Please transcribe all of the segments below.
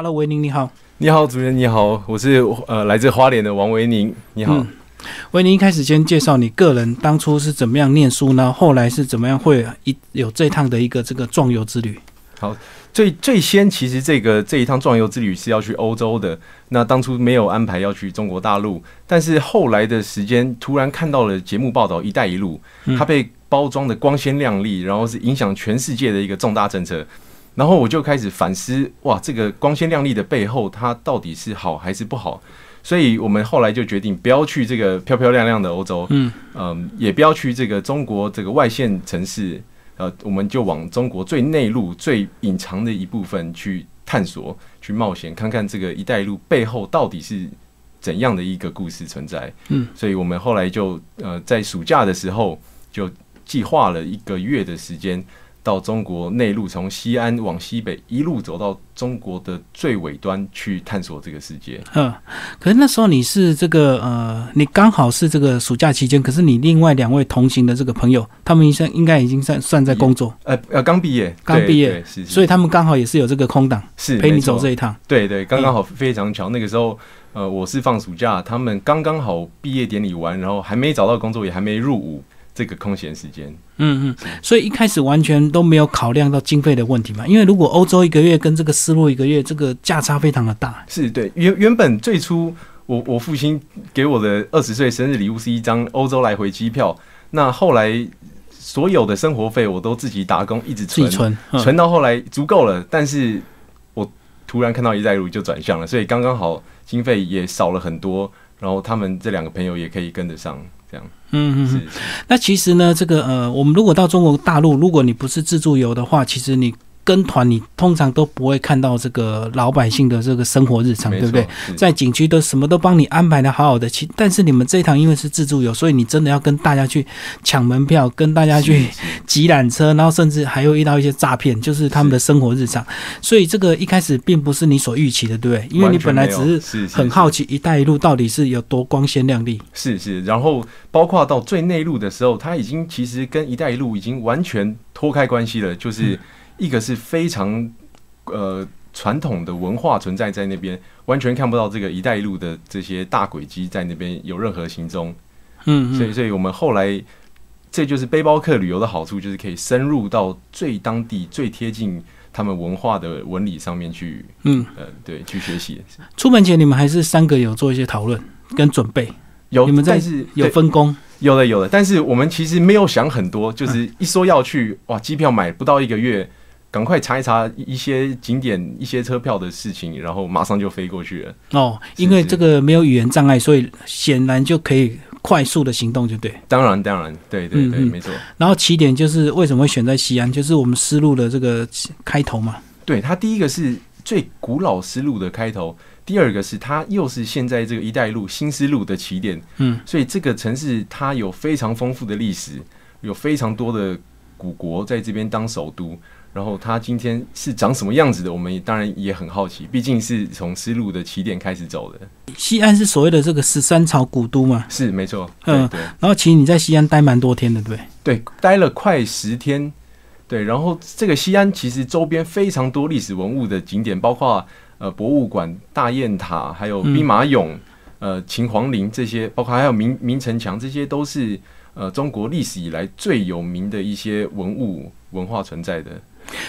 Hello，维宁你好。你好，主持人你好，我是呃来自花莲的王维宁。你好，维宁一开始先介绍你个人当初是怎么样念书呢？后来是怎么样会一有这趟的一个这个壮游之旅？好，最最先其实这个这一趟壮游之旅是要去欧洲的，那当初没有安排要去中国大陆，但是后来的时间突然看到了节目报道“一带一路”，它被包装的光鲜亮丽，然后是影响全世界的一个重大政策。然后我就开始反思，哇，这个光鲜亮丽的背后，它到底是好还是不好？所以我们后来就决定不要去这个漂漂亮亮的欧洲，嗯嗯，也不要去这个中国这个外线城市，呃，我们就往中国最内陆、最隐藏的一部分去探索、去冒险，看看这个“一带一路”背后到底是怎样的一个故事存在。嗯，所以我们后来就呃在暑假的时候就计划了一个月的时间。到中国内陆，从西安往西北一路走到中国的最尾端去探索这个世界。嗯，可是那时候你是这个呃，你刚好是这个暑假期间，可是你另外两位同行的这个朋友，他们应该应该已经算算在工作。呃呃，刚毕业，刚毕业，是，所以他们刚好也是有这个空档，是陪你走这一趟。对对，刚刚好非常巧，那个时候呃，我是放暑假，他们刚刚好毕业典礼完，然后还没找到工作，也还没入伍。这个空闲时间，嗯嗯，所以一开始完全都没有考量到经费的问题嘛，因为如果欧洲一个月跟这个丝路一个月，这个价差非常的大。是对，原原本最初我我父亲给我的二十岁生日礼物是一张欧洲来回机票，那后来所有的生活费我都自己打工一直存存存到后来足够了，但是我突然看到一带一路就转向了，所以刚刚好经费也少了很多，然后他们这两个朋友也可以跟得上。这样，嗯嗯，是。那其实呢，这个呃，我们如果到中国大陆，如果你不是自助游的话，其实你。跟团你通常都不会看到这个老百姓的这个生活日常，对不对？在景区都什么都帮你安排的好好的，其但是你们这一趟因为是自助游，所以你真的要跟大家去抢门票，跟大家去挤缆车，然后甚至还会遇到一些诈骗，就是他们的生活日常。所以这个一开始并不是你所预期的，对不对？因为你本来只是很好奇“一带一路”到底是有多光鲜亮丽。是是，然后包括到最内陆的时候，它已经其实跟“一带一路”已经完全脱开关系了，就是。一个是非常呃传统的文化存在在那边，完全看不到这个“一带一路”的这些大轨迹在那边有任何行踪。嗯，所以，所以我们后来这就是背包客旅游的好处，就是可以深入到最当地、最贴近他们文化的纹理上面去。嗯，呃，对，去学习。出门前你们还是三个有做一些讨论跟准备？有，你们在是有分工？有的，有的。但是我们其实没有想很多，就是一说要去，哇，机票买不到一个月。赶快查一查一些景点、一些车票的事情，然后马上就飞过去了。哦，因为这个没有语言障碍，所以显然就可以快速的行动，就对。当然，当然，对对对，没错。然后起点就是为什么会选在西安，就是我们丝路的这个开头嘛。对，它第一个是最古老丝路的开头，第二个是它又是现在这个“一带一路”新丝路的起点。嗯，所以这个城市它有非常丰富的历史，有非常多的古国在这边当首都。然后它今天是长什么样子的？我们当然也很好奇，毕竟是从丝路的起点开始走的。西安是所谓的这个十三朝古都嘛？是没错。嗯，对。然后其实你在西安待蛮多天的，对对？待了快十天。对，然后这个西安其实周边非常多历史文物的景点，包括呃博物馆、大雁塔，还有兵马俑、呃秦皇陵这些，包括还有明明城墙，这些都是呃中国历史以来最有名的一些文物文化存在的。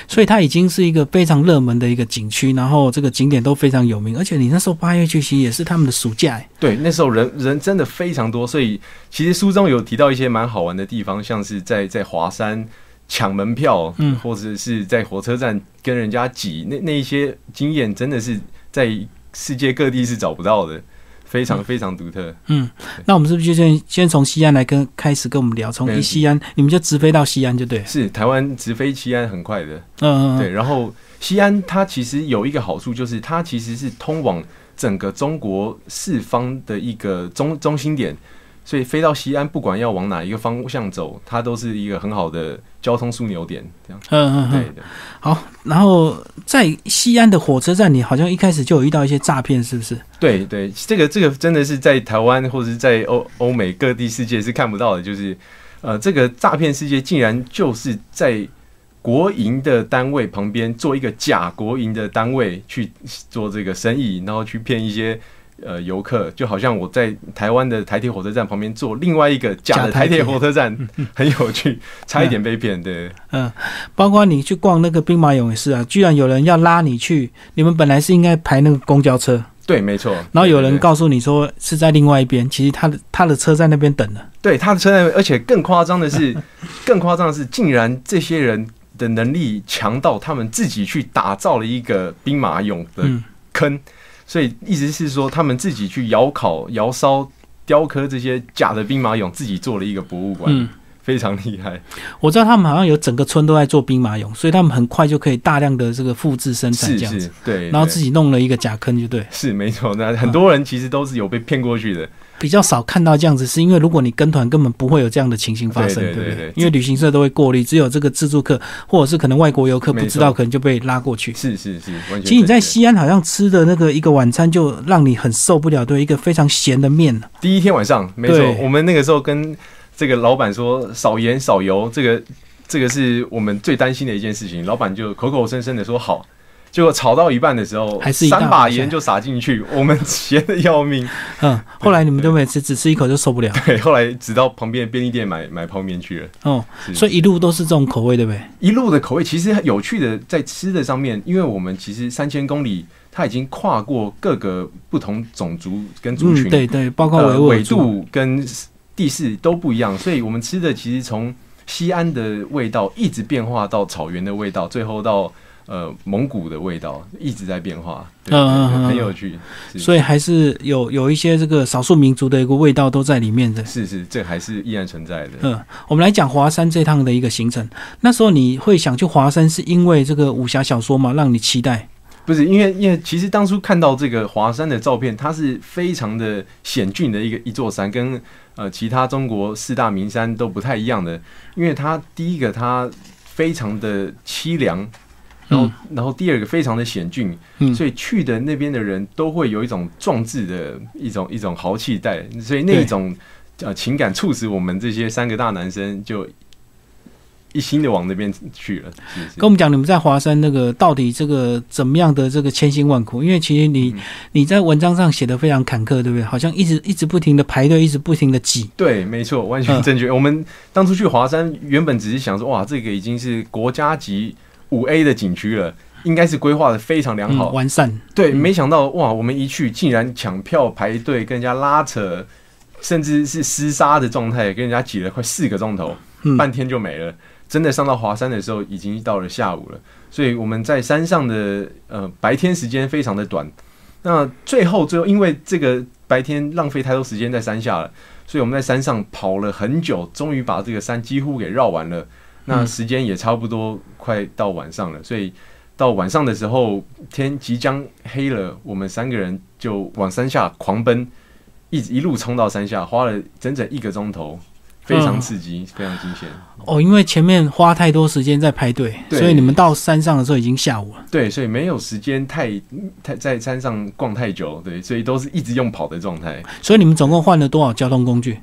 所以它已经是一个非常热门的一个景区，然后这个景点都非常有名，而且你那时候八月去其实也是他们的暑假，对，那时候人人真的非常多，所以其实书中有提到一些蛮好玩的地方，像是在在华山抢门票，嗯，或者是在火车站跟人家挤，那那一些经验真的是在世界各地是找不到的。非常非常独特。嗯，那我们是不是就先先从西安来跟开始跟我们聊？从一西安，你们就直飞到西安就对。是台湾直飞西安很快的。嗯嗯。对，然后西安它其实有一个好处，就是它其实是通往整个中国四方的一个中中心点。所以飞到西安，不管要往哪一个方向走，它都是一个很好的交通枢纽点。这样，嗯嗯，对的。好，然后在西安的火车站，你好像一开始就有遇到一些诈骗，是不是？对对，这个这个真的是在台湾或者是在欧欧美各地世界是看不到的，就是呃，这个诈骗世界竟然就是在国营的单位旁边做一个假国营的单位去做这个生意，然后去骗一些呃游客，就好像我在台湾的台铁火车站旁边坐另外一个假的台铁火车站，很有趣，差一点被骗。对，嗯，包括你去逛那个兵马俑也是啊，居然有人要拉你去，你们本来是应该排那个公交车，对，没错。然后有人告诉你说是在另外一边，其实他的他的车在那边等了。对，他的车在那边，而且更夸张的是，更夸张的是，竟然这些人。的能力强到他们自己去打造了一个兵马俑的坑，所以意思是说，他们自己去窑烤、窑烧、雕刻这些假的兵马俑，自己做了一个博物馆，非常厉害。我知道他们好像有整个村都在做兵马俑，所以他们很快就可以大量的这个复制生产这样子，对，然后自己弄了一个假坑，就对，是没错。那很多人其实都是有被骗过去的。比较少看到这样子，是因为如果你跟团，根本不会有这样的情形发生，对不对？因为旅行社都会过滤，只有这个自助客或者是可能外国游客不知道，可能就被拉过去。是是是，其实你在西安好像吃的那个一个晚餐就让你很受不了，对，一个非常咸的面。第一天晚上，没错，我们那个时候跟这个老板说少盐少油，这个这个是我们最担心的一件事情。老板就口口声声的说好。结果炒到一半的时候，还是三把盐就撒进去，我们咸的要命。嗯，后来你们都没吃，只吃一口就受不了。对，后来直到旁边便利店买买泡面去了。哦，所以一路都是这种口味，对不对？一路的口味其实有趣的，在吃的上面，因为我们其实三千公里，它已经跨过各个不同种族跟族群，对对，包括纬度跟地势都不一样，所以我们吃的其实从西安的味道一直变化到草原的味道，最后到。呃，蒙古的味道一直在变化，嗯，很有趣，所以还是有有一些这个少数民族的一个味道都在里面的。是是，这还是依然存在的。嗯，我们来讲华山这趟的一个行程。那时候你会想去华山，是因为这个武侠小说吗？让你期待？不是，因为因为其实当初看到这个华山的照片，它是非常的险峻的一个一座山，跟呃其他中国四大名山都不太一样的。因为它第一个，它非常的凄凉。然后，然后第二个非常的险峻，所以去的那边的人都会有一种壮志的一种一种豪气在，所以那一种呃情感促使我们这些三个大男生就一心的往那边去了。跟我们讲，你们在华山那个到底这个怎么样的这个千辛万苦？因为其实你你在文章上写的非常坎坷，对不对？好像一直一直不停的排队，一直不停的挤。对，没错，完全正确。我们当初去华山，原本只是想说，哇，这个已经是国家级。五 A 的景区了，应该是规划的非常良好、完善。对，没想到哇，我们一去竟然抢票排队，跟人家拉扯，甚至是厮杀的状态，跟人家挤了快四个钟头，半天就没了。真的上到华山的时候，已经到了下午了。所以我们在山上的呃白天时间非常的短。那最后最后，因为这个白天浪费太多时间在山下了，所以我们在山上跑了很久，终于把这个山几乎给绕完了。那时间也差不多快到晚上了，所以到晚上的时候天即将黑了，我们三个人就往山下狂奔，一直一路冲到山下，花了整整一个钟头，非常刺激，非常惊险。哦，因为前面花太多时间在排队，所以你们到山上的时候已经下午了。对，所以没有时间太太在山上逛太久，对，所以都是一直用跑的状态。所以你们总共换了多少交通工具？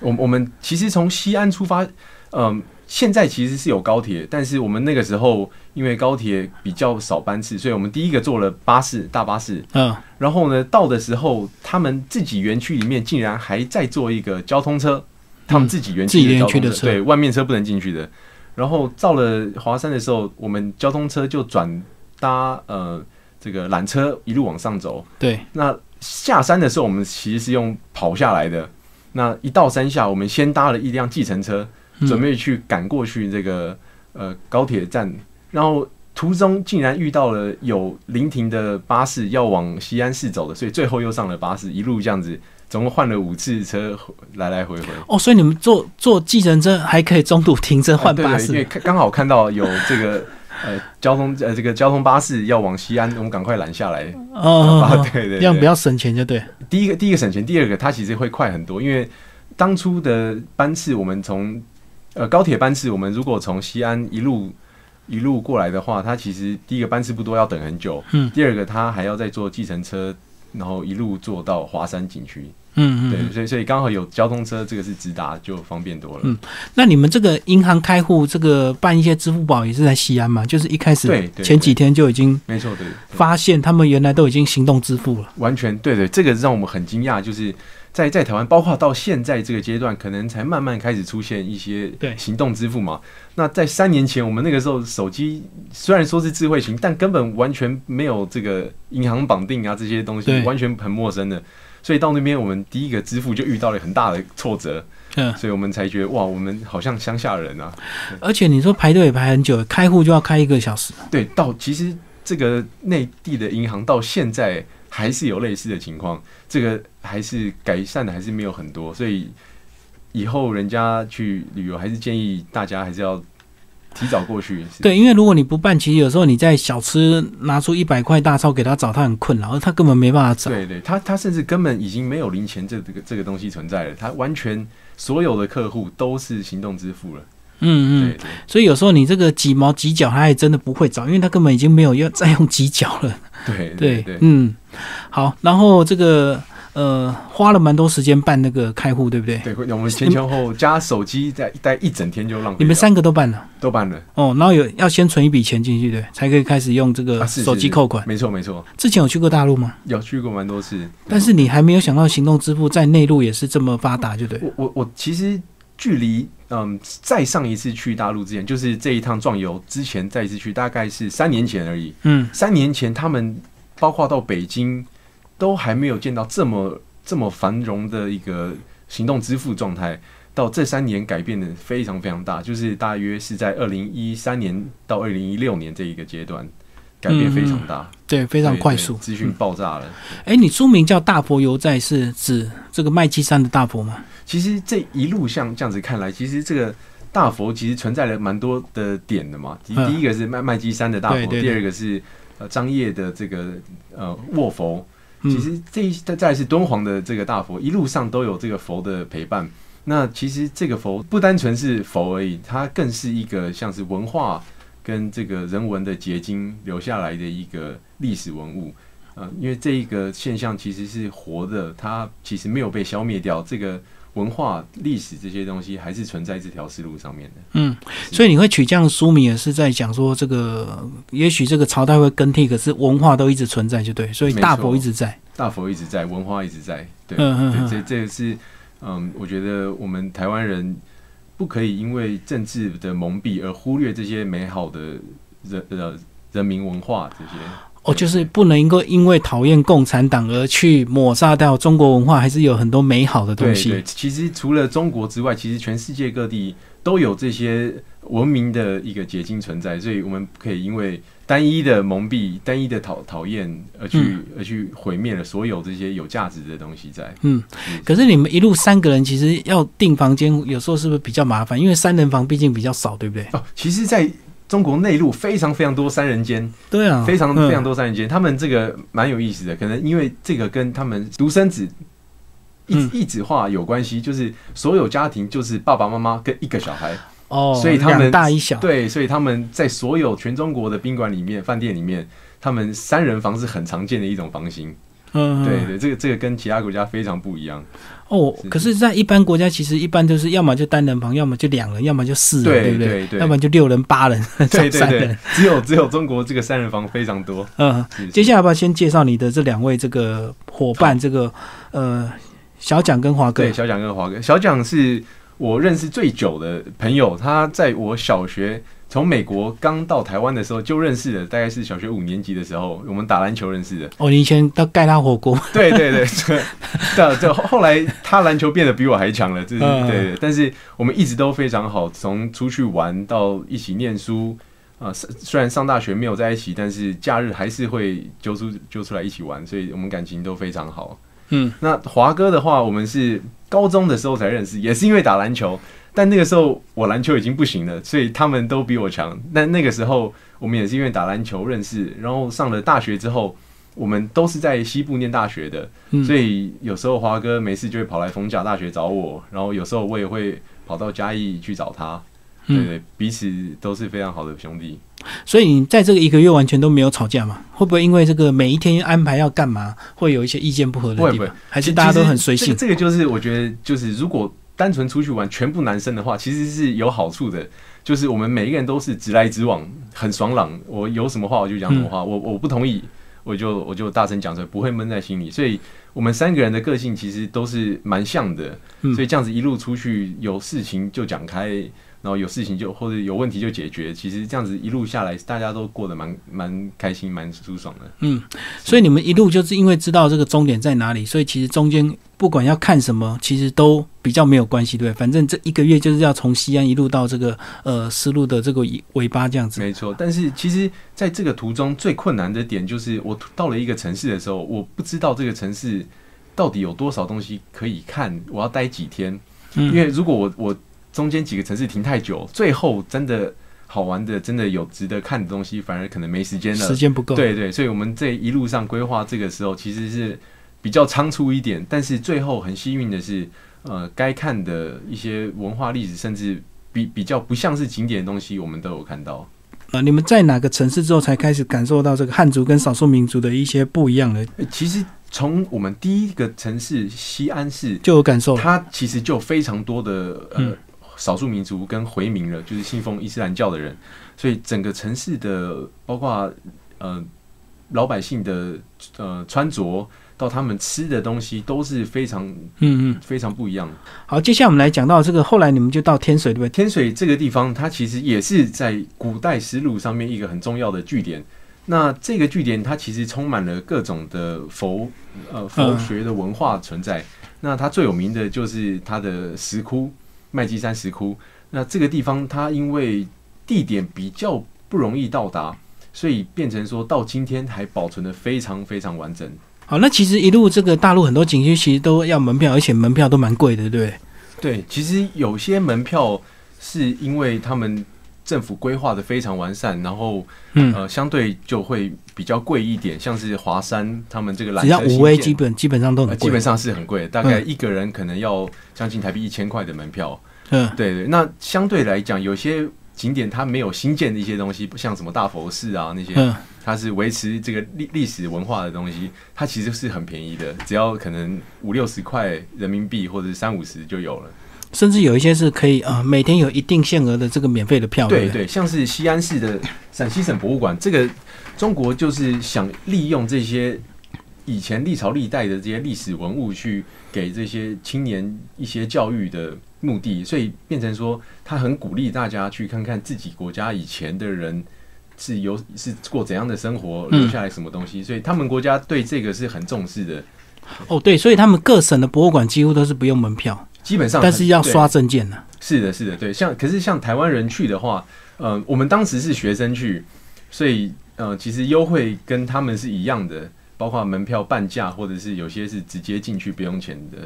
我我们其实从西安出发，嗯。现在其实是有高铁，但是我们那个时候因为高铁比较少班次，所以我们第一个坐了巴士，大巴士。嗯，然后呢，到的时候他们自己园区里面竟然还在做一个交通车，他们自己园区的交通车，对，外面车不能进去的。然后到了华山的时候，我们交通车就转搭呃这个缆车一路往上走。对，那下山的时候我们其实是用跑下来的。那一到山下，我们先搭了一辆计程车。准备去赶过去这个呃高铁站，然后途中竟然遇到了有临停的巴士要往西安市走的，所以最后又上了巴士，一路这样子，总共换了五次车来来回回。哦，所以你们坐坐计程车还可以中途停车换巴士，因为刚好看到有这个呃交通呃这个交通巴士要往西安，我们赶快拦下来。哦，对对，这样比较省钱就对。第一个第一个省钱，第二个它其实会快很多，因为当初的班次我们从呃，高铁班次，我们如果从西安一路一路过来的话，它其实第一个班次不多，要等很久。嗯。第二个，它还要再坐计程车，然后一路坐到华山景区。嗯嗯，对，所以所以刚好有交通车，这个是直达就方便多了。嗯，那你们这个银行开户，这个办一些支付宝也是在西安嘛？就是一开始对对前几天就已经没错，对发现他们原来都已经行动支付了。完全对对，这个让我们很惊讶，就是在在台湾，包括到现在这个阶段，可能才慢慢开始出现一些对行动支付嘛。那在三年前，我们那个时候手机虽然说是智慧型，但根本完全没有这个银行绑定啊这些东西，完全很陌生的。所以到那边，我们第一个支付就遇到了很大的挫折，嗯，所以我们才觉得哇，我们好像乡下人啊。而且你说排队也排很久，开户就要开一个小时。对，到其实这个内地的银行到现在还是有类似的情况，这个还是改善的还是没有很多，所以以后人家去旅游还是建议大家还是要提早过去。对，因为如果你不办，其实有时候你在小吃拿出一百块大钞给他找，他很困扰，而他根本没办法找。对对，他他甚至根本已经没有零钱这这个这个东西存在了，他完全所有的客户都是行动支付了。嗯嗯，对对所以有时候你这个几毛几角，他还真的不会找，因为他根本已经没有要再用几角了。对对嗯，好，然后这个呃花了蛮多时间办那个开户，对不对？对，我们前前后后加手机在待一整天就浪费。你们三个都办了都办了哦，然后有要先存一笔钱进去，对，才可以开始用这个手机是扣款。没错没错，之前有去过大陆吗？有去过蛮多次。但是你还没有想到行动支付在内陆也是这么发达，就对。我我我其实距离嗯再上一次去大陆之前，就是这一趟壮游之前再一次去，大概是三年前而已。嗯，三年前他们包括到北京，都还没有见到这么这么繁荣的一个行动支付状态。到这三年改变的非常非常大，就是大约是在二零一三年到二零一六年这一个阶段，改变非常大，对，非常快速。资讯爆炸了。哎、你书名叫《大佛犹在》，是指这个麦积山的大佛吗？其实这一路像这样子看来，其实这个大佛其实存在了蛮多的点的嘛。第嗯第一个是麦麦积山的大佛，对对对第二个是呃张掖的这个呃卧佛。嗯其实这一再再是敦煌的这个大佛，一路上都有这个佛的陪伴。那其实这个佛不单纯是佛而已，它更是一个像是文化跟这个人文的结晶留下来的一个历史文物。呃，因为这一个现象其实是活的，它其实没有被消灭掉。这个文化、历史这些东西还是存在这条思路上面的。嗯，所以你会取这样的书名，也是在讲说这个，也许这个朝代会更替，可是文化都一直存在，就对。所以大佛一直在。大佛一直在，文化一直在。对，嗯嗯这这个是嗯，我觉得我们台湾人不可以因为政治的蒙蔽而忽略这些美好的人呃人民文化这些。哦，就是不能够因为讨厌共产党而去抹杀掉中国文化，还是有很多美好的东西。对对，其实除了中国之外，其实全世界各地都有这些文明的一个结晶存在，所以我们不可以因为单一的蒙蔽、单一的讨讨厌而去、嗯而去毁灭了所有这些有价值的东西在。嗯，可是你们一路三个人，其实要订房间，有时候是不是比较麻烦？因为三人房毕竟比较少，对不对？哦，其实在中国内陆非常非常多三人间，对啊，非常嗯非常多三人间，他们这个蛮有意思的，可能因为这个跟他们独生子。一嗯一子化有关系，就是所有家庭就是爸爸妈妈跟一个小孩，哦，所以他们大一小，对，所以他们在所有全中国的宾馆里面、饭店里面，他们三人房是很常见的一种房型。嗯，嗯对对，这个这个跟其他国家非常不一样。哦，可是，在一般国家，其实一般都是要么就单人房，要么就两人，要么就四人，对不对对？对要不然就六人、八人，这对对对 三人。，只有只有中国这个三人房非常多。嗯，是接下来要不要先介绍你的这两位这个伙伴？这个呃，小蒋跟华哥对，。小蒋跟华哥，小蒋是我认识最久的朋友，他在我小学从美国刚到台湾的时候就认识的，大概是小学五年级的时候，我们打篮球认识的。哦，你以前到盖拉火锅，对 对对，这这这后来他篮球变得比我还强了，这是嗯对对。但是我们一直都非常好，从出去玩到一起念书啊、虽虽然上大学没有在一起，但是假日还是会揪出揪出来一起玩，所以我们感情都非常好。嗯，那华哥的话，我们是高中的时候才认识，也是因为打篮球，但那个时候我篮球已经不行了，所以他们都比我强。但那个时候我们也是因为打篮球认识，然后上了大学之后，我们都是在西部念大学的，嗯所以有时候华哥没事就会跑来逢甲大学找我，然后有时候我也会跑到嘉义去找他。对对，彼此都是非常好的兄弟。所以你在这个一个月完全都没有吵架吗？会不会因为这个每一天安排要干嘛，会有一些意见不合的地方？还是大家都很随性？这个就是我觉得，就是如果单纯出去玩，全部男生的话，其实是有好处的。就是我们每一个人都是直来直往，很爽朗。我有什么话我就讲什么话，我我不同意我就我就大声讲出来，不会闷在心里。所以我们三个人的个性其实都是蛮像的，所以这样子一路出去有事情就讲开。然后有事情就或者有问题就解决，其实这样子一路下来，大家都过得蛮蛮开心、蛮舒爽的。嗯，所以你们一路就是因为知道这个终点在哪里，所以其实中间不管要看什么，其实都比较没有关系，对反正这一个月就是要从西安一路到这个呃丝路的这个尾巴这样子。没错，但是其实在这个途中最困难的点就是我到了一个城市的时候，我不知道这个城市到底有多少东西可以看，我要待几天。因为如果我我。中间几个城市停太久，最后真的好玩的、真的有值得看的东西，反而可能没时间了。时间不够。对对，所以我们这一路上规划这个时候，其实是比较仓促一点。但是最后很幸运的是，呃，该看的一些文化历史，甚至比比较不像是景点的东西，我们都有看到。呃，你们在哪个城市之后才开始感受到这个汉族跟少数民族的一些不一样的？其实从我们第一个城市西安市就有感受，它其实就非常多的呃。少数民族跟回民了，就是信奉伊斯兰教的人，所以整个城市的包括呃老百姓的呃穿着到他们吃的东西都是非常嗯嗯非常不一样。好，接下来我们来讲到这个，后来你们就到天水对不对？天水这个地方，它其实也是在古代丝路上面一个很重要的据点。那这个据点它其实充满了各种的佛呃佛学的文化存在。那它最有名的就是它的石窟。麦积山石窟，那这个地方它因为地点比较不容易到达，所以变成说到今天还保存的非常非常完整。好，那其实一路这个大陆很多景区其实都要门票，而且门票都蛮贵的，对不对？对，其实有些门票是因为他们政府规划的非常完善，然后呃相对就会比较贵一点。像是华山他们这个只要五 A 基本基本上都很基本上是很贵，大概一个人可能要将近台币一千块的门票。嗯，对对，那相对来讲，有些景点它没有新建的一些东西，不像什么大佛寺啊那些，它是维持这个历历史文化的东西，它其实是很便宜的，只要可能五六十块人民币或者三五十就有了，甚至有一些是可以啊，每天有一定限额的这个免费的票。对对，像是西安市的陕西省博物馆，这个中国就是想利用这些以前历朝历代的这些历史文物去给这些青年一些教育的。目的，所以变成说，他很鼓励大家去看看自己国家以前的人是有是过怎样的生活，留下来什么东西，所以他们国家对这个是很重视的。哦，对，所以他们各省的博物馆几乎都是不用门票，基本上，但是要刷证件呢。是的，是的，对。像可是像台湾人去的话，呃，我们当时是学生去，所以呃，其实优惠跟他们是一样的，包括门票半价，或者是有些是直接进去不用钱的。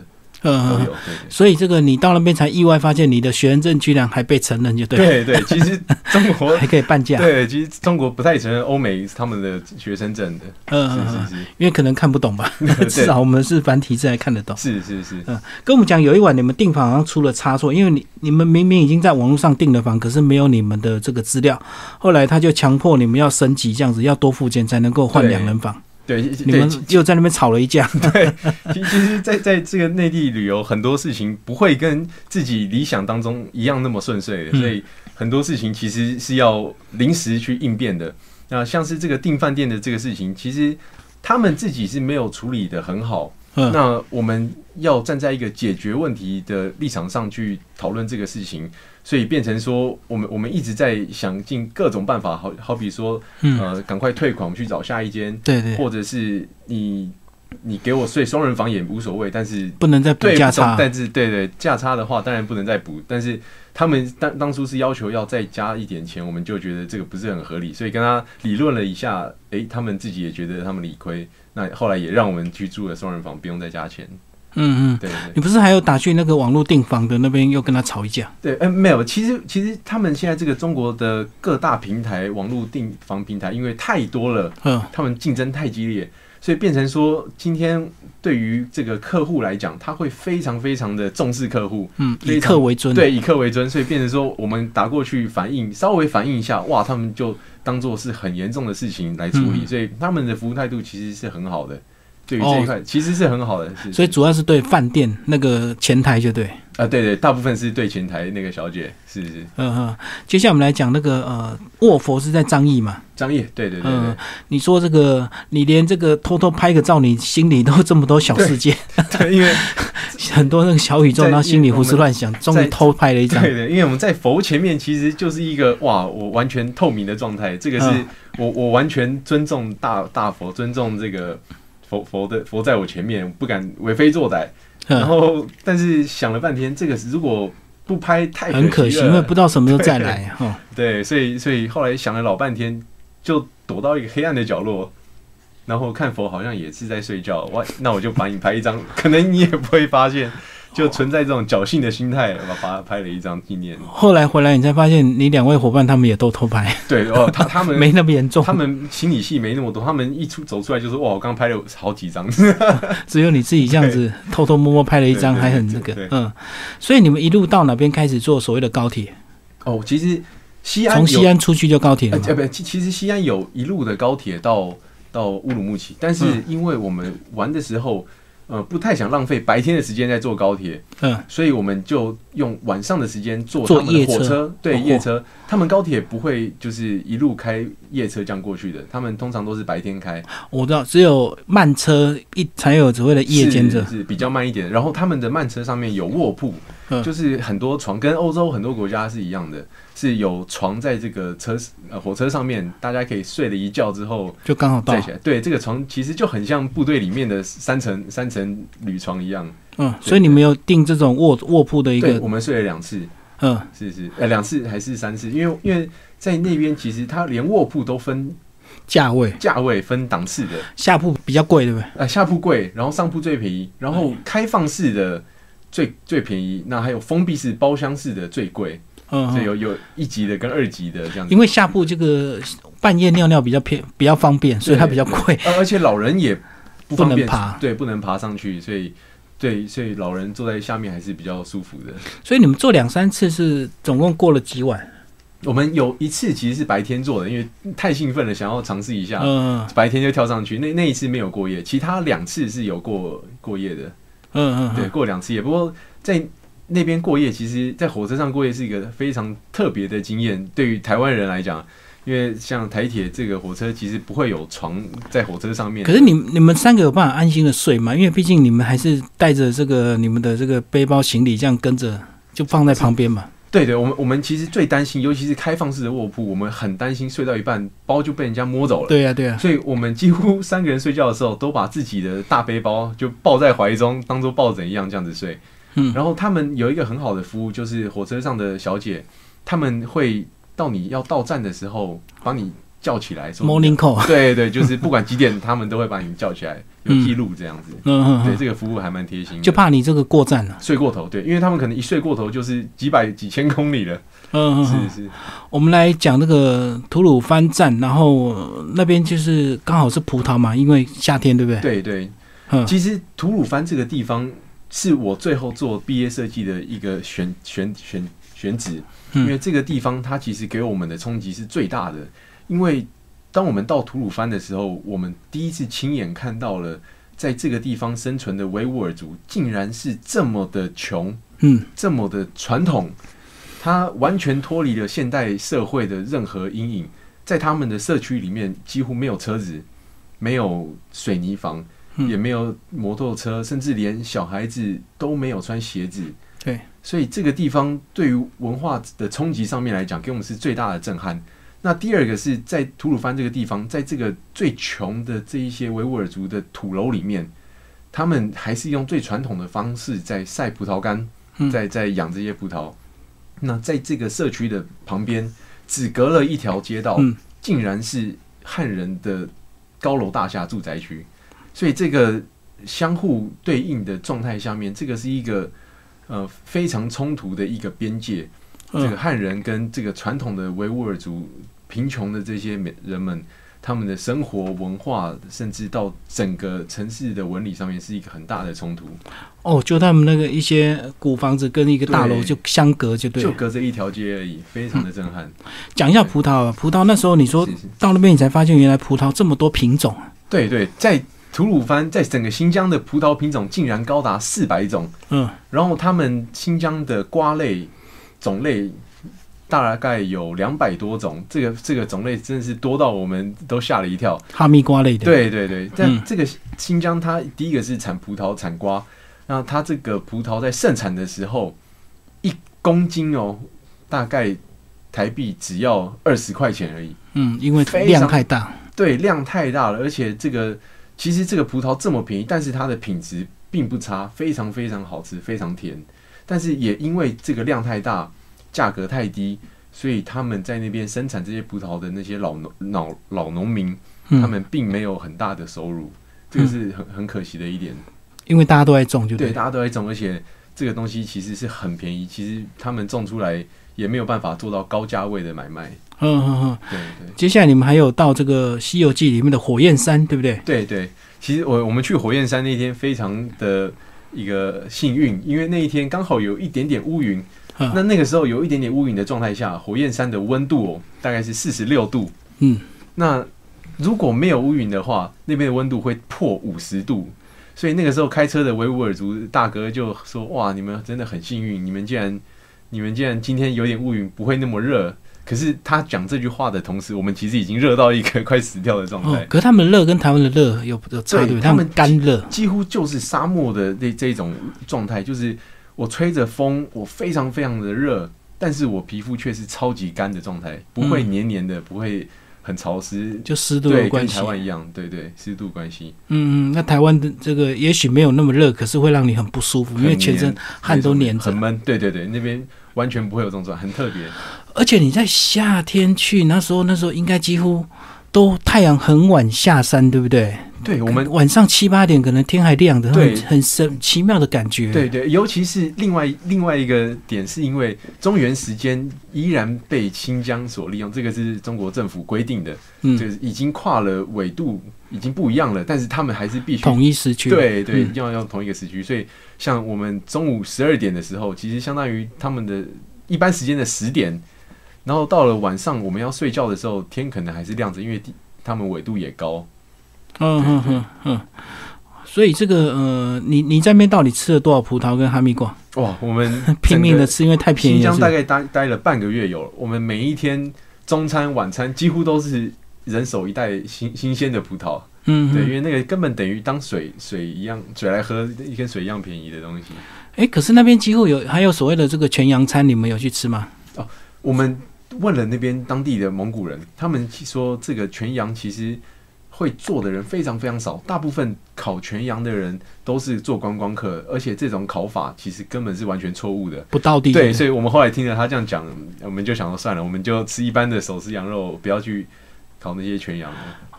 嗯，所以这个你到那边才意外发现你的学生证居然还被承认，就对。对对，其实中国还可以半价。对，其实中国不太承认欧美他们的学生证的。嗯是是是，因为可能看不懂吧。至少我们是繁体字还看得懂。是是是。嗯，跟我们讲，有一晚你们订房好像出了差错，因为你你们明明已经在网络上订了房，可是没有你们的这个资料，后来他就强迫你们要升级，这样子要多付钱才能够换两人房。对，你们就在那边吵了一架。对，其实，在在这个内地旅游，很多事情不会跟自己理想当中一样那么顺遂，所以很多事情其实是要临时去应变的。那像是这个订饭店的这个事情，其实他们自己是没有处理的很好。那我们要站在一个解决问题的立场上去讨论这个事情。所以变成说，我们我们一直在想尽各种办法，好好比说，呃，赶快退款，我们去找下一间，对对，或者是你你给我睡双人房也无所谓，但是不能再补价差，但是对对价差的话，当然不能再补。但是他们当当初是要求要再加一点钱，我们就觉得这个不是很合理，所以跟他理论了一下，诶，他们自己也觉得他们理亏，那后来也让我们去住了双人房，不用再加钱。嗯嗯，对，你不是还有打去那个网络订房的那边又跟他吵一架？对，哎，没有，其实其实他们现在这个中国的各大平台网络订房平台，因为太多了，嗯，他们竞争太激烈，所以变成说，今天对于这个客户来讲，他会非常非常的重视客户，嗯，以客为尊，对，以客为尊，所以变成说，我们打过去反映，稍微反映一下，哇，他们就当做是很严重的事情来处理，所以他们的服务态度其实是很好的。对于这一块其实是很好的，所以主要是对饭店那个前台就对啊，对对，大部分是对前台那个小姐，是是，嗯嗯。接下来我们来讲那个呃卧佛是在张掖嘛？张掖，对对对对。你说这个，你连这个偷偷拍个照，你心里都这么多小世界，对，因为 很多那个小宇宙，然后心里胡思乱想，终于偷拍了一张。对的，因为我们在佛前面其实就是一个哇，我完全透明的状态，这个是我我完全尊重大大佛，尊重这个。佛佛的佛在我前面，不敢为非作歹。然后，但是想了半天，这个如果不拍太很可惜，因为不知道什么时候 再来哈。对，所以所以后来想了老半天，就躲到一个黑暗的角落，然后看佛好像也是在睡觉。哇，那我就把你拍一张，可能你也不会发现。就存在这种侥幸的心态，把他拍了一张纪念。后来回来，你才发现你两位伙伴他们也都偷拍。对哦，他他们 没那么严重，他们心理戏没那么多。他们一出走出来就是哇，我刚拍了好几张。只有你自己这样子偷偷摸摸拍了一张，还很那个嗯。所以你们一路到哪边开始坐所谓的高铁？哦，其实西安从西安出去就高铁了。呃，不，其实西安有一路的高铁到到乌鲁木齐，但是因为我们玩的时候。呃，不太想浪费白天的时间在坐高铁，嗯，所以我们就用晚上的时间坐他们的火车，对夜车。他们高铁不会就是一路开夜车这样过去的，他们通常都是白天开。我知道，只有慢车一才有所谓的夜间车，是比较慢一点。然后他们的慢车上面有卧铺，就是很多床，跟欧洲很多国家是一样的。是有床在这个车呃火车上面，大家可以睡了一觉之后就刚好起来。对，这个床其实就很像部队里面的三层三层铝床一样。嗯，所以你们有订这种卧卧铺的一个？我们睡了两次。嗯，是是，呃，两次还是三次？因为因为在那边其实它连卧铺都分价位，价位分档次的。下铺比较贵，对不对？呃，下铺贵，然后上铺最便宜，然后开放式的最最便宜，那还有封闭式包厢式的最贵。嗯，所以有有一级的跟二级的这样子。因为下铺这个半夜尿尿比较便比较方便，所以它比较贵。而且老人也不能爬，对，不能爬上去，所以对，所以老人坐在下面还是比较舒服的。所以你们做两三次是总共过了几晚？我们有一次其实是白天做的，因为太兴奋了，想要尝试一下，嗯，白天就跳上去。那那一次没有过夜，其他两次是有过过夜的。嗯嗯，对，过两次夜。不过在那边过夜，其实，在火车上过夜是一个非常特别的经验。对于台湾人来讲，因为像台铁这个火车，其实不会有床在火车上面。可是你你们三个有办法安心的睡吗？因为毕竟你们还是带着这个你们的这个背包行李，这样跟着就放在旁边嘛。对对，我们我们其实最担心，尤其是开放式的卧铺，我们很担心睡到一半包就被人家摸走了。对呀对呀，所以我们几乎三个人睡觉的时候，都把自己的大背包就抱在怀中，当做抱枕一样这样子睡。嗯，然后他们有一个很好的服务，就是火车上的小姐，他们会到你要到站的时候，帮你叫起来。Morning call。对对，就是不管几点，他们都会把你叫起来，有记录这样子。嗯嗯。对，这个服务还蛮贴心。就怕你这个过站了，睡过头。对，因为他们可能一睡过头就是几百几千公里了。嗯嗯。是是。我们来讲那个吐鲁番站，然后那边就是刚好是葡萄嘛，因为夏天，对不对？对对。嗯，其实吐鲁番这个地方。是我最后做毕业设计的一个选选选选址，因为这个地方它其实给我们的冲击是最大的。因为当我们到吐鲁番的时候，我们第一次亲眼看到了在这个地方生存的维吾尔族，竟然是这么的穷，嗯，这么的传统，它完全脱离了现代社会的任何阴影。在他们的社区里面，几乎没有车子，没有水泥房。也没有摩托车，甚至连小孩子都没有穿鞋子。对，所以这个地方对于文化的冲击上面来讲，给我们是最大的震撼。那第二个是在吐鲁番这个地方，在这个最穷的这一些维吾尔族的土楼里面，他们还是用最传统的方式在晒葡萄干，在在养这些葡萄。那在这个社区的旁边，只隔了一条街道，竟然是汉人的高楼大厦住宅区。所以这个相互对应的状态下面，这个是一个呃非常冲突的一个边界。这个汉人跟这个传统的维吾尔族贫穷的这些人们，他们的生活文化，甚至到整个城市的纹理上面是一个很大的冲突。哦，就他们那个一些古房子跟一个大楼就相隔，就对，就隔着一条街而已，非常的震撼。讲一下葡萄，啊，葡萄那时候你说到那边，你才发现原来葡萄这么多品种。对对，在吐鲁番，在整个新疆的葡萄品种竟然高达四百种。嗯，然后他们新疆的瓜类种类。大概有两百多种，这个这个种类真的是多到我们都吓了一跳。哈密瓜类的，对对对。但这个新疆它第一个是产葡萄产瓜，那它这个葡萄在盛产的时候，一公斤哦，大概台币只要二十块钱而已。嗯，因为量太大。对，量太大了，而且这个其实这个葡萄这么便宜，但是它的品质并不差，非常非常好吃，非常甜。但是也因为这个量太大。价格太低，所以他们在那边生产这些葡萄的那些老农老老农民，他们并没有很大的收入，这个是很很可惜的一点。因为大家都在种，就对，大家都在种，而且这个东西其实是很便宜，其实他们种出来也没有办法做到高价位的买卖。嗯嗯嗯，对对。接下来你们还有到这个《西游记》里面的火焰山，对不对？对对。其实我我们去火焰山那天非常的一个幸运，因为那一天刚好有一点点乌云。那那个时候有一点点乌云的状态下，火焰山的温度哦，大概是四十六度。嗯，那如果没有乌云的话，那边的温度会破五十度。所以那个时候开车的维吾尔族大哥就说：“哇，你们真的很幸运，你们竟然，你们竟然今天有点乌云，不会那么热。”可是他讲这句话的同时，我们其实已经热到一个快死掉的状态。可是他们热跟台湾的热有有差别，他们干热，几乎就是沙漠的这这种状态，就是。我吹着风，我非常非常的热，但是我皮肤却是超级干的状态，不会黏黏的，不会很潮湿，就湿度的关系。跟台湾一样，对对，湿度关系。嗯嗯，那台湾的这个也许没有那么热，可是会让你很不舒服，因为全身汗都黏着，很闷。对对对，那边完全不会有这种状态，很特别。而且你在夏天去那时候，那时候应该几乎都太阳很晚下山，对不对？对我们晚上七八点可能天还亮的，对，很神奇妙的感觉。对对，尤其是另外另外一个点，是因为中原时间依然被新疆所利用，这个是中国政府规定的，嗯，就是已经跨了纬度，已经不一样了，但是他们还是必须统一时区。对对，要要同一个时区。所以像我们中午十二点的时候，其实相当于他们的一般时间的十点，然后到了晚上我们要睡觉的时候，天可能还是亮着，因为地他们纬度也高。嗯嗯嗯嗯，所以这个呃，你你在那边到底吃了多少葡萄跟哈密瓜？哇，我们 拼命的吃，因为太便宜。新疆大概待待了半个月有，我们每一天中餐晚餐几乎都是人手一袋新新鲜的葡萄。嗯，对，因为那个根本等于当水水一样，水来喝，一跟水一样便宜的东西。哎，可是那边几乎有还有所谓的这个全羊餐，你们有去吃吗？哦，我们问了那边当地的蒙古人，他们说这个全羊其实。会做的人非常非常少，大部分烤全羊的人都是做观光客，而且这种烤法其实根本是完全错误的，不到地。对，所以我们后来听了他这样讲，我们就想说算了，我们就吃一般的手撕羊肉，不要去烤那些全羊。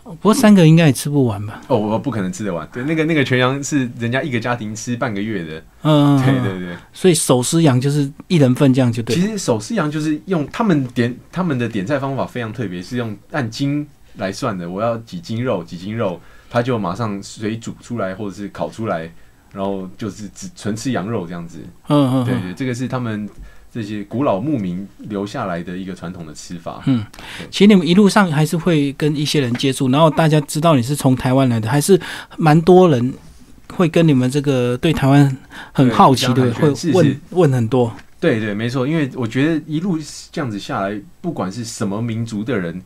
不过三个应该也吃不完吧？哦，我不可能吃得完。对，那个那个全羊是人家一个家庭吃半个月的。嗯，对对对。所以手撕羊就是一人份这样就对。其实手撕羊就是用他们点他们的点菜方法非常特别，是用按斤。来算的，我要几斤肉，几斤肉，他就马上水煮出来，或者是烤出来，然后就是只纯吃羊肉这样子。嗯嗯，对对，这个是他们这些古老牧民留下来的一个传统的吃法。嗯，其实你们一路上还是会跟一些人接触，然后大家知道你是从台湾来的，还是蛮多人会跟你们这个对台湾很好奇的，会问问很多。对对，没错，因为我觉得一路这样子下来，不管是什么民族的人。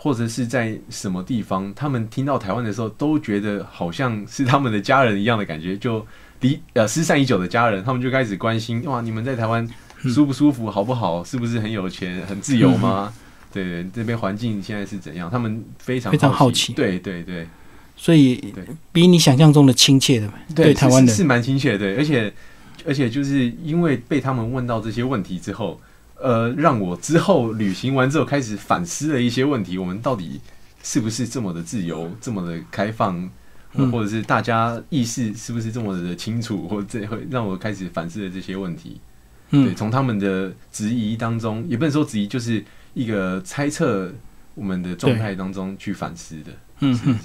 或者是在什么地方，他们听到台湾的时候，都觉得好像是他们的家人一样的感觉，就离呃失散已久的家人，他们就开始关心哇，你们在台湾 舒不舒服，好不好，是不是很有钱，很自由吗？对对，这边环境现在是怎样？他们非常非常好奇，对对对，所以比你想象中的亲切的，对台湾人是蛮亲切的，而且而且就是因为被他们问到这些问题之后。呃，让我之后旅行完之后开始反思了一些问题：我们到底是不是这么的自由，这么的开放，或者是大家意识是不是这么的清楚？或这会让我开始反思了这些问题。对，从他们的质疑当中，也不能说质疑，就是一个猜测我们的状态当中去反思的。嗯嗯，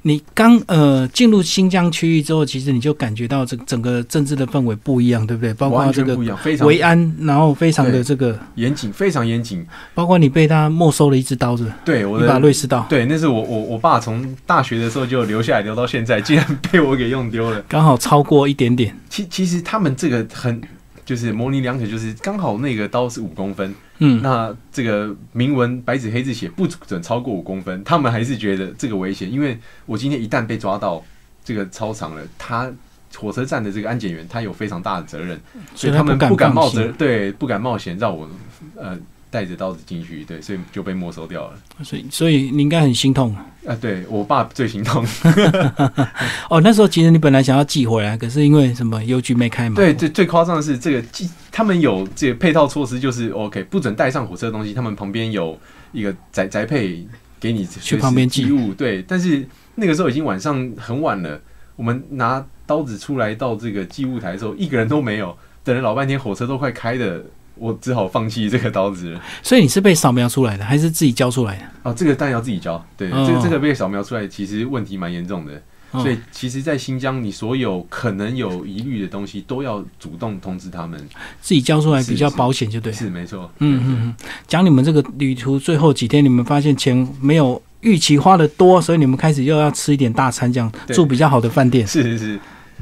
你刚呃进入新疆区域之后，其实你就感觉到这整个政治的氛围不一样，对不对？包括这个维安，然后非常的这个严谨，非常严谨。包括你被他没收了一支刀子，对，我一把瑞士刀，对，那是我我我爸从大学的时候就留下来，留到现在，竟然被我给用丢了，刚好超过一点点。其其实他们这个很。就是模棱两可，就是刚好那个刀是五公分，嗯，那这个明文白纸黑字写不准超过五公分，他们还是觉得这个危险，因为我今天一旦被抓到这个超长了，他火车站的这个安检员他有非常大的责任，所以他们不敢冒责，对，不敢冒险让我呃。带着刀子进去，对，所以就被没收掉了。所以，所以你应该很心痛啊！对我爸最心痛。哦，那时候其实你本来想要寄回来，可是因为什么邮局没开嘛。对，最最夸张的是这个寄，他们有这个配套措施，就是 OK，不准带上火车的东西。他们旁边有一个宅宅配给你去旁边寄物。对，但是那个时候已经晚上很晚了，我们拿刀子出来到这个寄物台的时候，一个人都没有，等了老半天，火车都快开的。我只好放弃这个刀子。所以你是被扫描出来的，还是自己交出来的？哦，这个当然要自己交。对，这个这个被扫描出来，其实问题蛮严重的。所以，其实，在新疆，你所有可能有疑虑的东西，都要主动通知他们，自己交出来比较保险，就对。是没错。嗯嗯嗯。讲你们这个旅途最后几天，你们发现钱没有预期花的多，所以你们开始又要吃一点大餐，这样住比较好的饭店。是是是。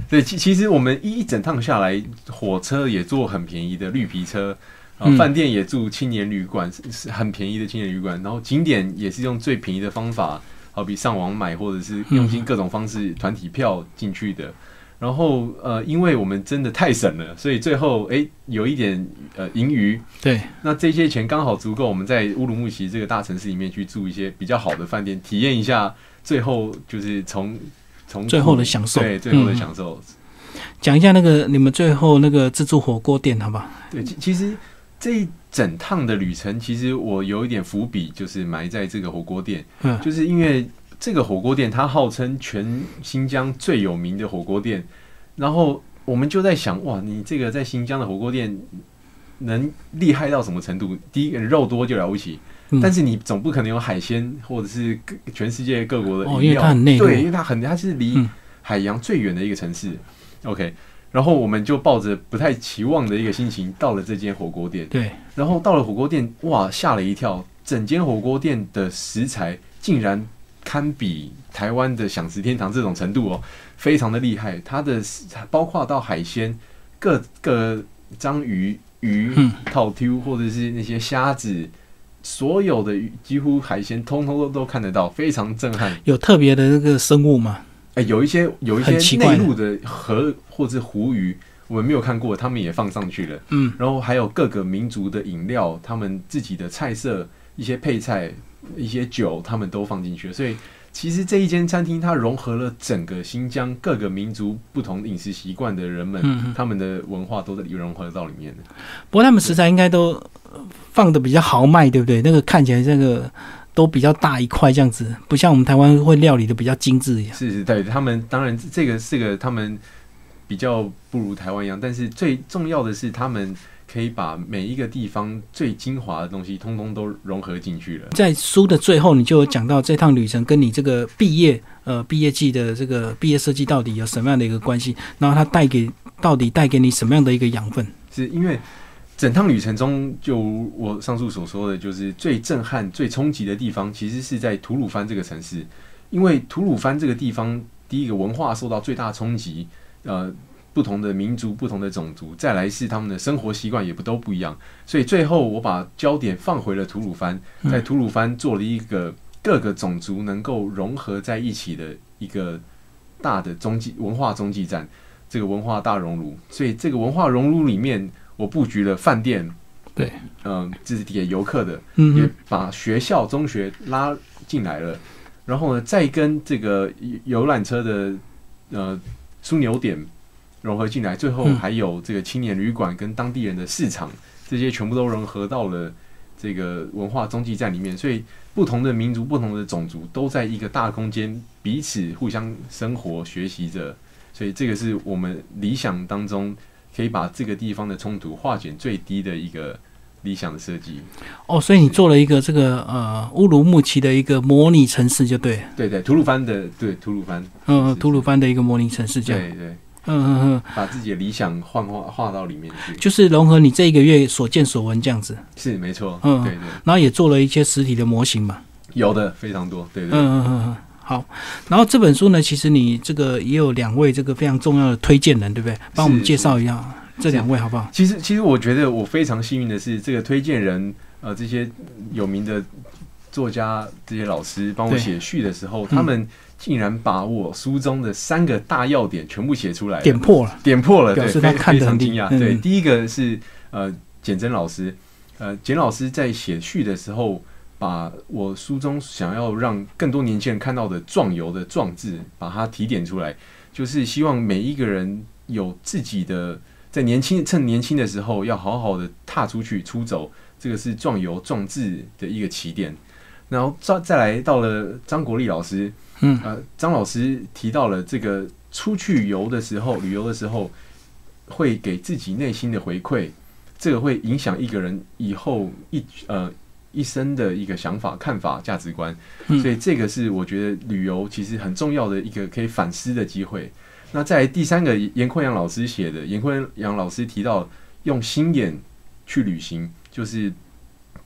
对，其其实我们一整趟下来，火车也坐很便宜的绿皮车，啊，饭店也住青年旅馆，是很便宜的青年旅馆。然后景点也是用最便宜的方法，好比上网买，或者是用尽各种方式团体票进去的。然后呃，因为我们真的太省了，所以最后哎有一点呃盈余。对，那这些钱刚好足够我们在乌鲁木齐这个大城市里面去住一些比较好的饭店，体验一下。最后就是从。从最后的享受，对最后的享受，讲一下那个你们最后那个自助火锅店，好不好？对，其其实这一整趟的旅程，其实我有一点伏笔，就是埋在这个火锅店，嗯，就是因为这个火锅店它号称全新疆最有名的火锅店，然后我们就在想，哇，你这个在新疆的火锅店能厉害到什么程度？第一个肉多就了不起。但是你总不可能有海鲜，或者是全世界各国的饮料，对，因为它很，它是离海洋最远的一个城市。OK，然后我们就抱着不太期望的一个心情到了这间火锅店。对，然后到了火锅店，哇，吓了一跳，整间火锅店的食材竟然堪比台湾的享食天堂这种程度哦，非常的厉害。它的包括到海鲜，各个章鱼、鱼、套 Q 或者是那些虾子。所有的几乎海鲜，通通都都看得到，非常震撼。有特别的那个生物吗？哎，有一些有一些内陆的河或者湖鱼，我们没有看过，他们也放上去了。嗯，然后还有各个民族的饮料，他们自己的菜色、一些配菜、一些酒，他们都放进去了。所以。其实这一间餐厅，它融合了整个新疆各个民族不同饮食习惯的人们，他们的文化都在融合到里面的。不过他们食材应该都放的比较豪迈，对不对？那个看起来这个都比较大一块这样子，不像我们台湾会料理的比较精致一样。是是，对他们当然这个这个他们比较不如台湾一样，但是最重要的是他们。可以把每一个地方最精华的东西，通通都融合进去了。在书的最后，你就有讲到这趟旅程跟你这个毕业呃毕业季的这个毕业设计到底有什么样的一个关系？然后它带给到底带给你什么样的一个养分？是因为整趟旅程中，就我上述所说的，就是最震撼、最冲击的地方，其实是在吐鲁番这个城市。因为吐鲁番这个地方，第一个文化受到最大冲击，呃。不同的民族、不同的种族，再来是他们的生活习惯也不都不一样，所以最后我把焦点放回了吐鲁番，在吐鲁番做了一个各个种族能够融合在一起的一个大的中继文化中继站，这个文化大熔炉。所以这个文化熔炉里面，我布局了饭店，对，嗯，这是给游客的，也把学校、中学拉进来了，然后呢，再跟这个游览车的呃枢纽点。融合进来，最后还有这个青年旅馆跟当地人的市场，这些全部都融合到了这个文化中继站里面。所以，不同的民族、不同的种族都在一个大空间彼此互相生活、学习着。所以，这个是我们理想当中可以把这个地方的冲突化解最低的一个理想的设计。哦，所以你做了一个这个呃乌鲁木齐的一个模拟城市，就对。对对，吐鲁番的对吐鲁番，嗯，吐鲁番的一个模拟城市，这样。对对，嗯嗯嗯，把自己的理想幻化画到里面去，就是融合你这一个月所见所闻这样子。是没错，嗯，对对。然后也做了一些实体的模型嘛。有的非常多，对对。嗯嗯嗯嗯。好，然后这本书呢，其实你这个也有两位这个非常重要的推荐人，对不对？帮我们介绍一下这两位好不好？其实，其实我觉得我非常幸运的是，这个推荐人，呃，这些有名的作家、这些老师帮我写序的时候，他们竟然把我书中的三个大要点全部写出来，点破了，点破了，对，非常惊讶。对，第一个是呃，简真老师，呃，简老师在写序的时候。把我书中想要让更多年轻人看到的壮游的壮志，把它提点出来，就是希望每一个人有自己的在年轻趁年轻的时候，要好好的踏出去出走，这个是壮游壮志的一个起点。然后再再来到了张国立老师，嗯，呃，张老师提到了这个出去游的时候，旅游的时候会给自己内心的回馈，这个会影响一个人以后一呃。一生的一个想法、看法、价值观，所以这个是我觉得旅游其实很重要的一个可以反思的机会。那在第三个，严坤阳老师写的，严坤阳老师提到用心眼去旅行，就是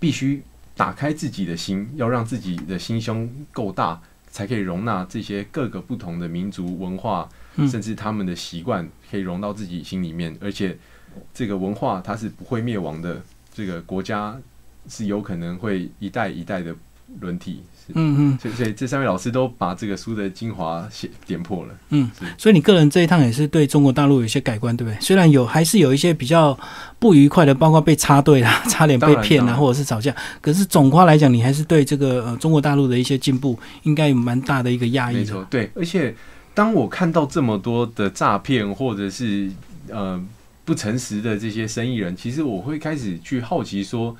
必须打开自己的心，要让自己的心胸够大，才可以容纳这些各个不同的民族文化，甚至他们的习惯，可以融到自己心里面。而且这个文化它是不会灭亡的，这个国家。是有可能会一代一代的轮替，嗯嗯，所以所以这三位老师都把这个书的精华写点破了，嗯，所以你个人这一趟也是对中国大陆有一些改观，对不对？虽然有还是有一些比较不愉快的，包括被插队啦，差点被骗啊，或者是吵架，可是总括来讲，你还是对这个呃中国大陆的一些进步应该有蛮大的一个压抑。没错，对，而且当我看到这么多的诈骗或者是呃不诚实的这些生意人，其实我会开始去好奇说。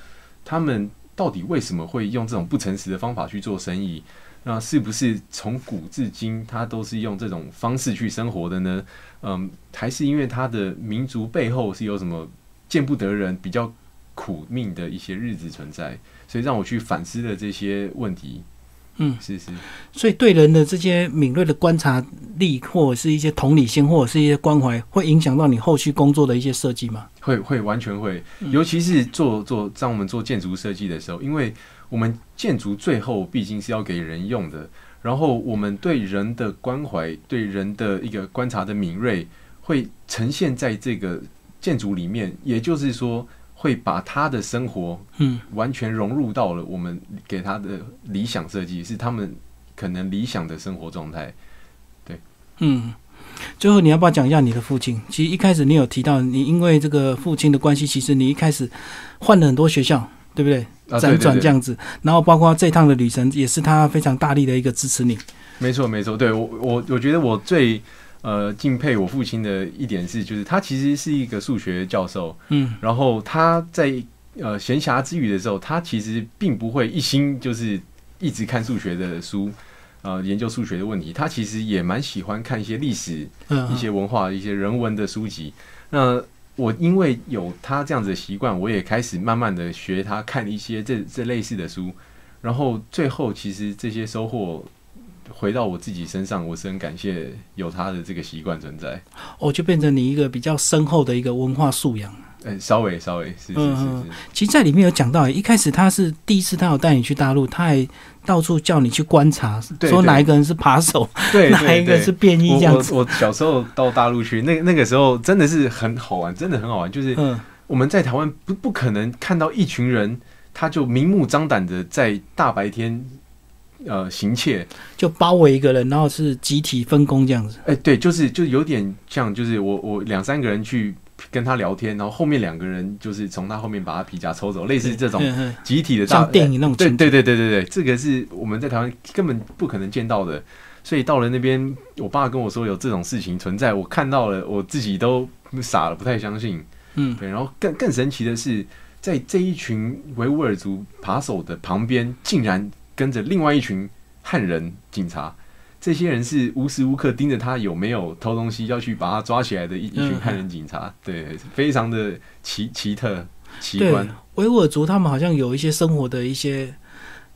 他们到底为什么会用这种不诚实的方法去做生意？那是不是从古至今他都是用这种方式去生活的呢？嗯，还是因为他的民族背后是有什么见不得人、比较苦命的一些日子存在？所以让我去反思了这些问题。嗯，是是，所以对人的这些敏锐的观察力，或者是一些同理心，或者是一些关怀，会影响到你后续工作的一些设计吗？会会完全会，尤其是做做在我们做建筑设计的时候，因为我们建筑最后毕竟是要给人用的，然后我们对人的关怀，对人的一个观察的敏锐，会呈现在这个建筑里面，也就是说。会把他的生活，嗯，完全融入到了我们给他的理想设计，是他们可能理想的生活状态。对，嗯，最后你要不要讲一下你的父亲？其实一开始你有提到，你因为这个父亲的关系，其实你一开始换了很多学校，对不对？辗转这样子，然后包括这趟的旅程，也是他非常大力的一个支持你。没错，没错，对我，我我觉得我最。呃，敬佩我父亲的一点是，就是他其实是一个数学教授，嗯，然后他在呃闲暇之余的时候，他其实并不会一心就是一直看数学的书，呃，研究数学的问题，他其实也蛮喜欢看一些历史、一些文化、一些人文的书籍。那我因为有他这样子的习惯，我也开始慢慢的学他看一些这这类似的书，然后最后其实这些收获。回到我自己身上，我是很感谢有他的这个习惯存在。哦，就变成你一个比较深厚的一个文化素养。嗯，稍微稍微是是是。其实，在里面有讲到，一开始他是第一次，他有带你去大陆，他还到处叫你去观察，说哪一个人是扒手，对，哪一个是便衣这样子。我小时候到大陆去，那那个时候真的是很好玩，真的很好玩。就是我们在台湾不不可能看到一群人，他就明目张胆的在大白天。呃，行窃就包围一个人，然后是集体分工这样子。哎，对，就是就有点像，就是我我两三个人去跟他聊天，然后后面两个人就是从他后面把他皮夹抽走，类似这种集体的，像电影那种。对对对对对对，这个是我们在台湾根本不可能见到的。所以到了那边，我爸跟我说有这种事情存在，我看到了，我自己都傻了，不太相信。嗯，对。然后更更神奇的是，在这一群维吾尔族扒手的旁边，竟然。跟着另外一群汉人警察，这些人是无时无刻盯着他有没有偷东西，要去把他抓起来的一一群汉人警察，对，非常的奇奇特奇观。维吾尔族他们好像有一些生活的一些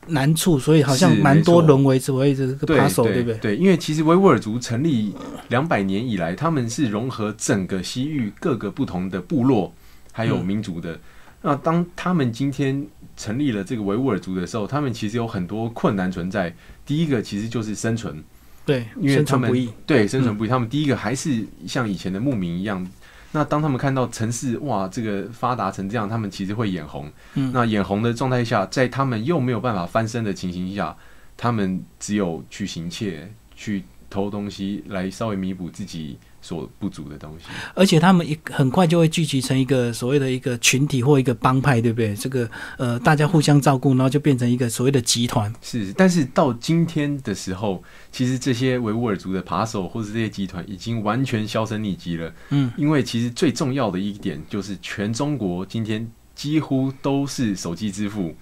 难处，所以好像蛮多沦为所谓这个扒手，对不对？对，因为其实维吾尔族成立两百年以来，他们是融合整个西域各个不同的部落还有民族的。那当他们今天成立了这个维吾尔族的时候，他们其实有很多困难存在。第一个其实就是生存，对，因为他们对生存不易，他们第一个还是像以前的牧民一样。那当他们看到城市哇，这个发达成这样，他们其实会眼红。嗯，那眼红的状态下，在他们又没有办法翻身的情形下，他们只有去行窃、去偷东西来稍微弥补自己。所不足的东西，而且他们一很快就会聚集成一个所谓的一个群体或一个帮派，对不对？这个呃，大家互相照顾，然后就变成一个所谓的集团。是，但是到今天的时候，其实这些维吾尔族的扒手或者这些集团已经完全销声匿迹了。嗯，因为其实最重要的一点就是，全中国今天。几乎都是手机支付，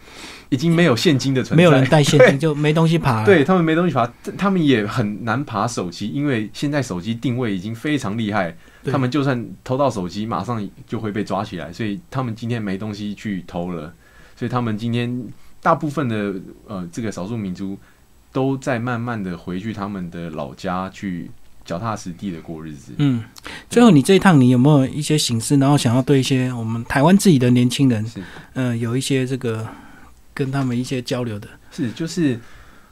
已经没有现金的存在，没有人带现金 就没东西爬。对他们没东西爬，他们也很难爬手机，因为现在手机定位已经非常厉害，他们就算偷到手机，马上就会被抓起来。所以他们今天没东西去偷了，所以他们今天大部分的呃这个少数民族都在慢慢的回去他们的老家去。脚踏实地的过日子。嗯，最后你这一趟你有没有一些形式，然后想要对一些我们台湾自己的年轻人，嗯，有一些这个跟他们一些交流的？是，就是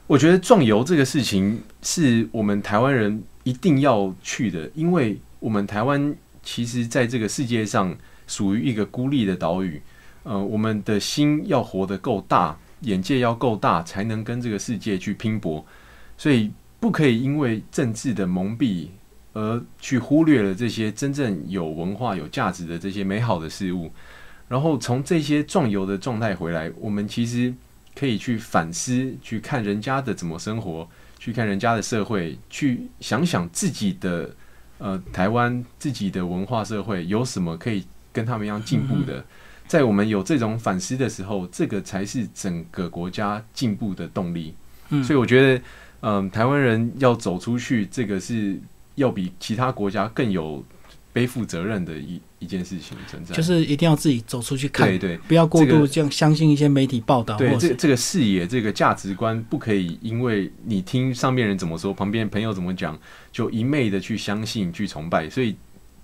我觉得壮游这个事情是我们台湾人一定要去的，因为我们台湾其实在这个世界上属于一个孤立的岛屿。呃，我们的心要活得够大，眼界要够大，才能跟这个世界去拼搏。所以。不可以因为政治的蒙蔽而去忽略了这些真正有文化、有价值的这些美好的事物。然后从这些壮游的状态回来，我们其实可以去反思，去看人家的怎么生活，去看人家的社会，去想想自己的呃台湾自己的文化社会有什么可以跟他们一样进步的。在我们有这种反思的时候，这个才是整个国家进步的动力。嗯，所以我觉得。嗯，台湾人要走出去，这个是要比其他国家更有背负责任的一一件事情存在。就是一定要自己走出去看，对对，不要过度这样相信一些媒体报道。对，这这个视野、这个价值观，不可以因为你听上面人怎么说，旁边朋友怎么讲，就一昧的去相信、去崇拜。所以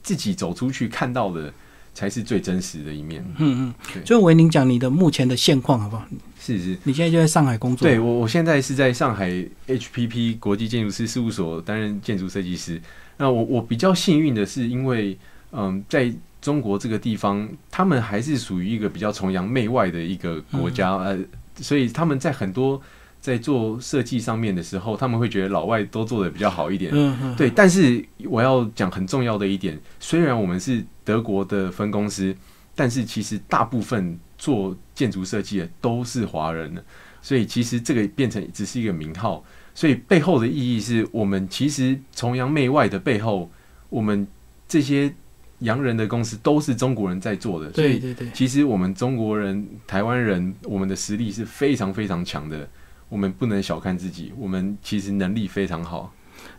自己走出去看到的。才是最真实的一面。嗯嗯，就为您讲你的目前的现况好不好？是是，你现在就在上海工作。对我，我现在是在上海 HPP 国际建筑师事务所担任建筑设计师。那我我比较幸运的是，因为嗯，在中国这个地方，他们还是属于一个比较崇洋媚外的一个国家，呃，所以他们在很多。在做设计上面的时候，他们会觉得老外都做的比较好一点。嗯对。但是我要讲很重要的一点，虽然我们是德国的分公司，但是其实大部分做建筑设计的都是华人的，所以其实这个变成只是一个名号。所以背后的意义是我们其实崇洋媚外的背后，我们这些洋人的公司都是中国人在做的。对对对。其实我们中国人、台湾人，我们的实力是非常非常强的。我们不能小看自己，我们其实能力非常好。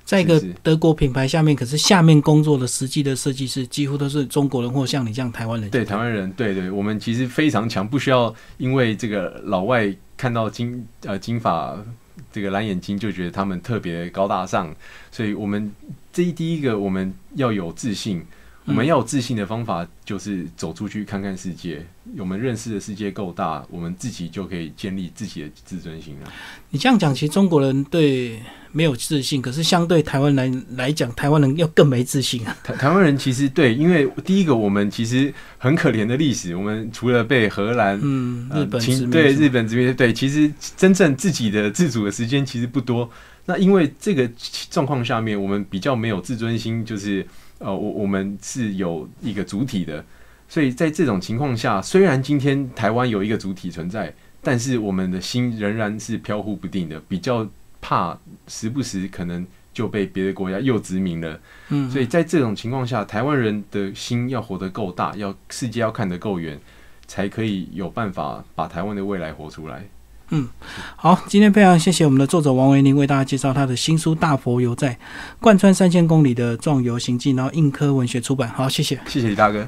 在一个德国品牌下面，可是下面工作的实际的设计师几乎都是中国人，或像你这样台湾人。对台湾人，对对，我们其实非常强，不需要因为这个老外看到金呃金发这个蓝眼睛就觉得他们特别高大上，所以我们这第一个我们要有自信。我们要有自信的方法，就是走出去看看世界。我们认识的世界够大，我们自己就可以建立自己的自尊心了。你这样讲，其实中国人对没有自信，可是相对台湾人来讲，台湾人要更没自信啊。台台湾人其实对，因为第一个，我们其实很可怜的历史，我们除了被荷兰、嗯日本对日本殖民，对，其实真正自己的自主的时间其实不多。那因为这个状况下面，我们比较没有自尊心，就是。呃，我我们是有一个主体的，所以在这种情况下，虽然今天台湾有一个主体存在，但是我们的心仍然是飘忽不定的，比较怕时不时可能就被别的国家又殖民了。嗯，所以在这种情况下，台湾人的心要活得够大，要世界要看得够远，才可以有办法把台湾的未来活出来。嗯，好，今天非常谢谢我们的作者王维宁为大家介绍他的新书《大佛游在贯穿三千公里的壮游行记》，然后硬科文学出版。好，谢谢，谢谢李大哥。